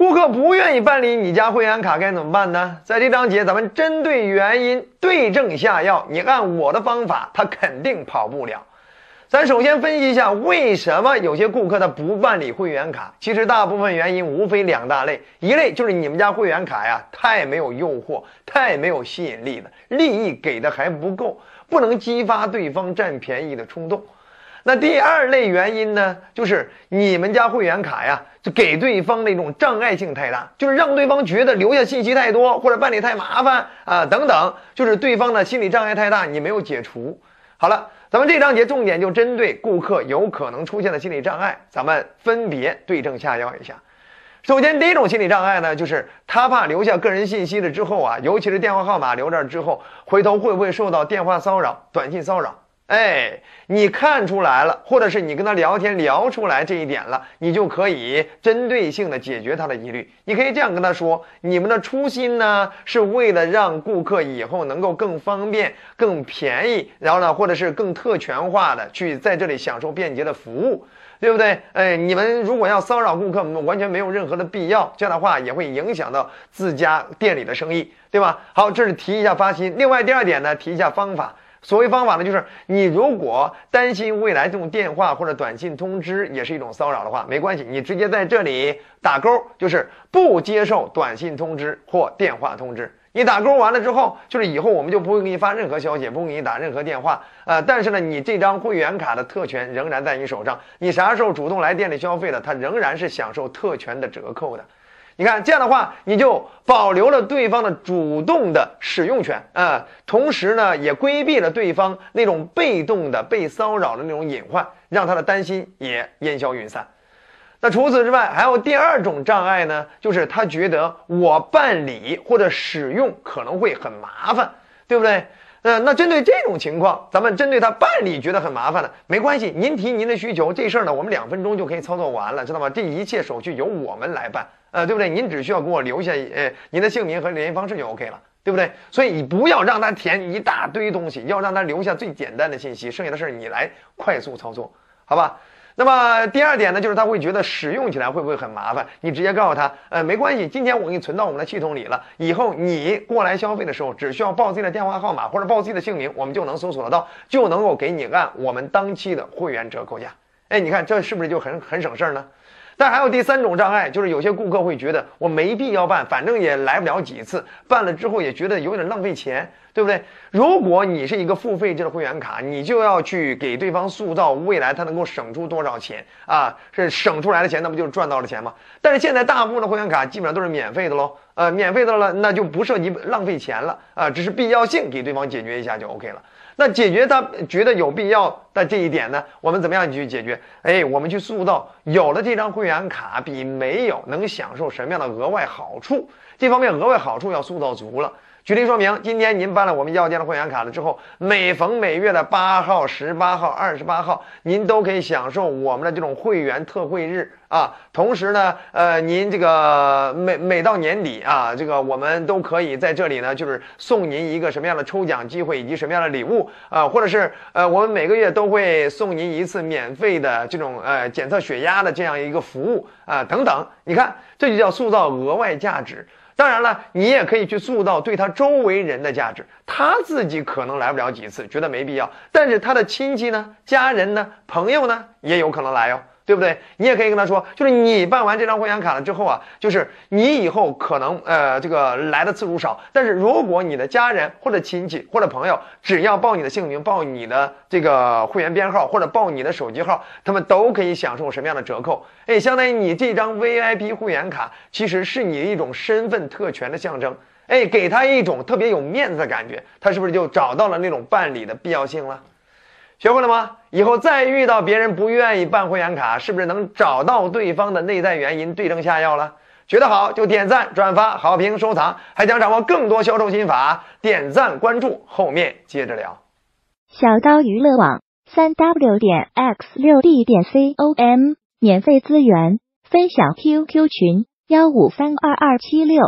顾客不愿意办理你家会员卡该怎么办呢？在这章节，咱们针对原因对症下药。你按我的方法，他肯定跑不了。咱首先分析一下，为什么有些顾客他不办理会员卡？其实大部分原因无非两大类，一类就是你们家会员卡呀太没有诱惑，太没有吸引力了，利益给的还不够，不能激发对方占便宜的冲动。那第二类原因呢，就是你们家会员卡呀，就给对方那种障碍性太大，就是让对方觉得留下信息太多，或者办理太麻烦啊等等，就是对方的心理障碍太大，你没有解除。好了，咱们这章节重点就针对顾客有可能出现的心理障碍，咱们分别对症下药一下。首先，第一种心理障碍呢，就是他怕留下个人信息了之后啊，尤其是电话号码留这儿之后，回头会不会受到电话骚扰、短信骚扰？哎，你看出来了，或者是你跟他聊天聊出来这一点了，你就可以针对性的解决他的疑虑。你可以这样跟他说：你们的初心呢，是为了让顾客以后能够更方便、更便宜，然后呢，或者是更特权化的去在这里享受便捷的服务，对不对？哎，你们如果要骚扰顾客，我们完全没有任何的必要，这样的话也会影响到自家店里的生意，对吧？好，这是提一下发心。另外第二点呢，提一下方法。所谓方法呢，就是你如果担心未来这种电话或者短信通知也是一种骚扰的话，没关系，你直接在这里打勾，就是不接受短信通知或电话通知。你打勾完了之后，就是以后我们就不会给你发任何消息，不会给你打任何电话。呃，但是呢，你这张会员卡的特权仍然在你手上，你啥时候主动来店里消费的，它仍然是享受特权的折扣的。你看这样的话，你就保留了对方的主动的使用权啊，同时呢，也规避了对方那种被动的被骚扰的那种隐患，让他的担心也烟消云散。那除此之外，还有第二种障碍呢，就是他觉得我办理或者使用可能会很麻烦，对不对？呃，那针对这种情况，咱们针对他办理觉得很麻烦的，没关系，您提您的需求，这事儿呢，我们两分钟就可以操作完了，知道吗？这一切手续由我们来办。呃，对不对？您只需要给我留下呃您的姓名和联系方式就 OK 了，对不对？所以你不要让他填一大堆东西，要让他留下最简单的信息，剩下的事儿你来快速操作，好吧？那么第二点呢，就是他会觉得使用起来会不会很麻烦？你直接告诉他，呃，没关系，今天我给你存到我们的系统里了，以后你过来消费的时候，只需要报自己的电话号码或者报自己的姓名，我们就能搜索得到，就能够给你按我们当期的会员折扣价。哎，你看这是不是就很很省事儿呢？但还有第三种障碍，就是有些顾客会觉得我没必要办，反正也来不了几次，办了之后也觉得有点浪费钱，对不对？如果你是一个付费制的会员卡，你就要去给对方塑造未来他能够省出多少钱啊？是省出来的钱，那不就是赚到了钱吗？但是现在大部分的会员卡基本上都是免费的喽，呃，免费的了，那就不涉及浪费钱了啊，只是必要性给对方解决一下就 OK 了。那解决他觉得有必要的这一点呢？我们怎么样去解决？哎，我们去塑造有了这张会员卡比没有能享受什么样的额外好处？这方面额外好处要塑造足了。举例说明，今天您办了我们药店的会员卡了之后，每逢每月的八号、十八号、二十八号，您都可以享受我们的这种会员特惠日啊。同时呢，呃，您这个每每到年底啊，这个我们都可以在这里呢，就是送您一个什么样的抽奖机会以及什么样的礼物啊，或者是呃，我们每个月都会送您一次免费的这种呃检测血压的这样一个服务啊，等等。你看，这就叫塑造额外价值。当然了，你也可以去塑造对他周围人的价值。他自己可能来不了几次，觉得没必要，但是他的亲戚呢、家人呢、朋友呢，也有可能来哟。对不对？你也可以跟他说，就是你办完这张会员卡了之后啊，就是你以后可能呃这个来的次数少，但是如果你的家人或者亲戚或者朋友只要报你的姓名、报你的这个会员编号或者报你的手机号，他们都可以享受什么样的折扣？哎，相当于你这张 VIP 会员卡其实是你一种身份特权的象征，哎，给他一种特别有面子的感觉，他是不是就找到了那种办理的必要性了？学会了吗？以后再遇到别人不愿意办会员卡，是不是能找到对方的内在原因，对症下药了？觉得好就点赞、转发、好评、收藏。还想掌握更多销售心法，点赞关注，后面接着聊。小刀娱乐网三 w 点 x 六 d 点 c o m 免费资源分享 QQ 群幺五三二二七六。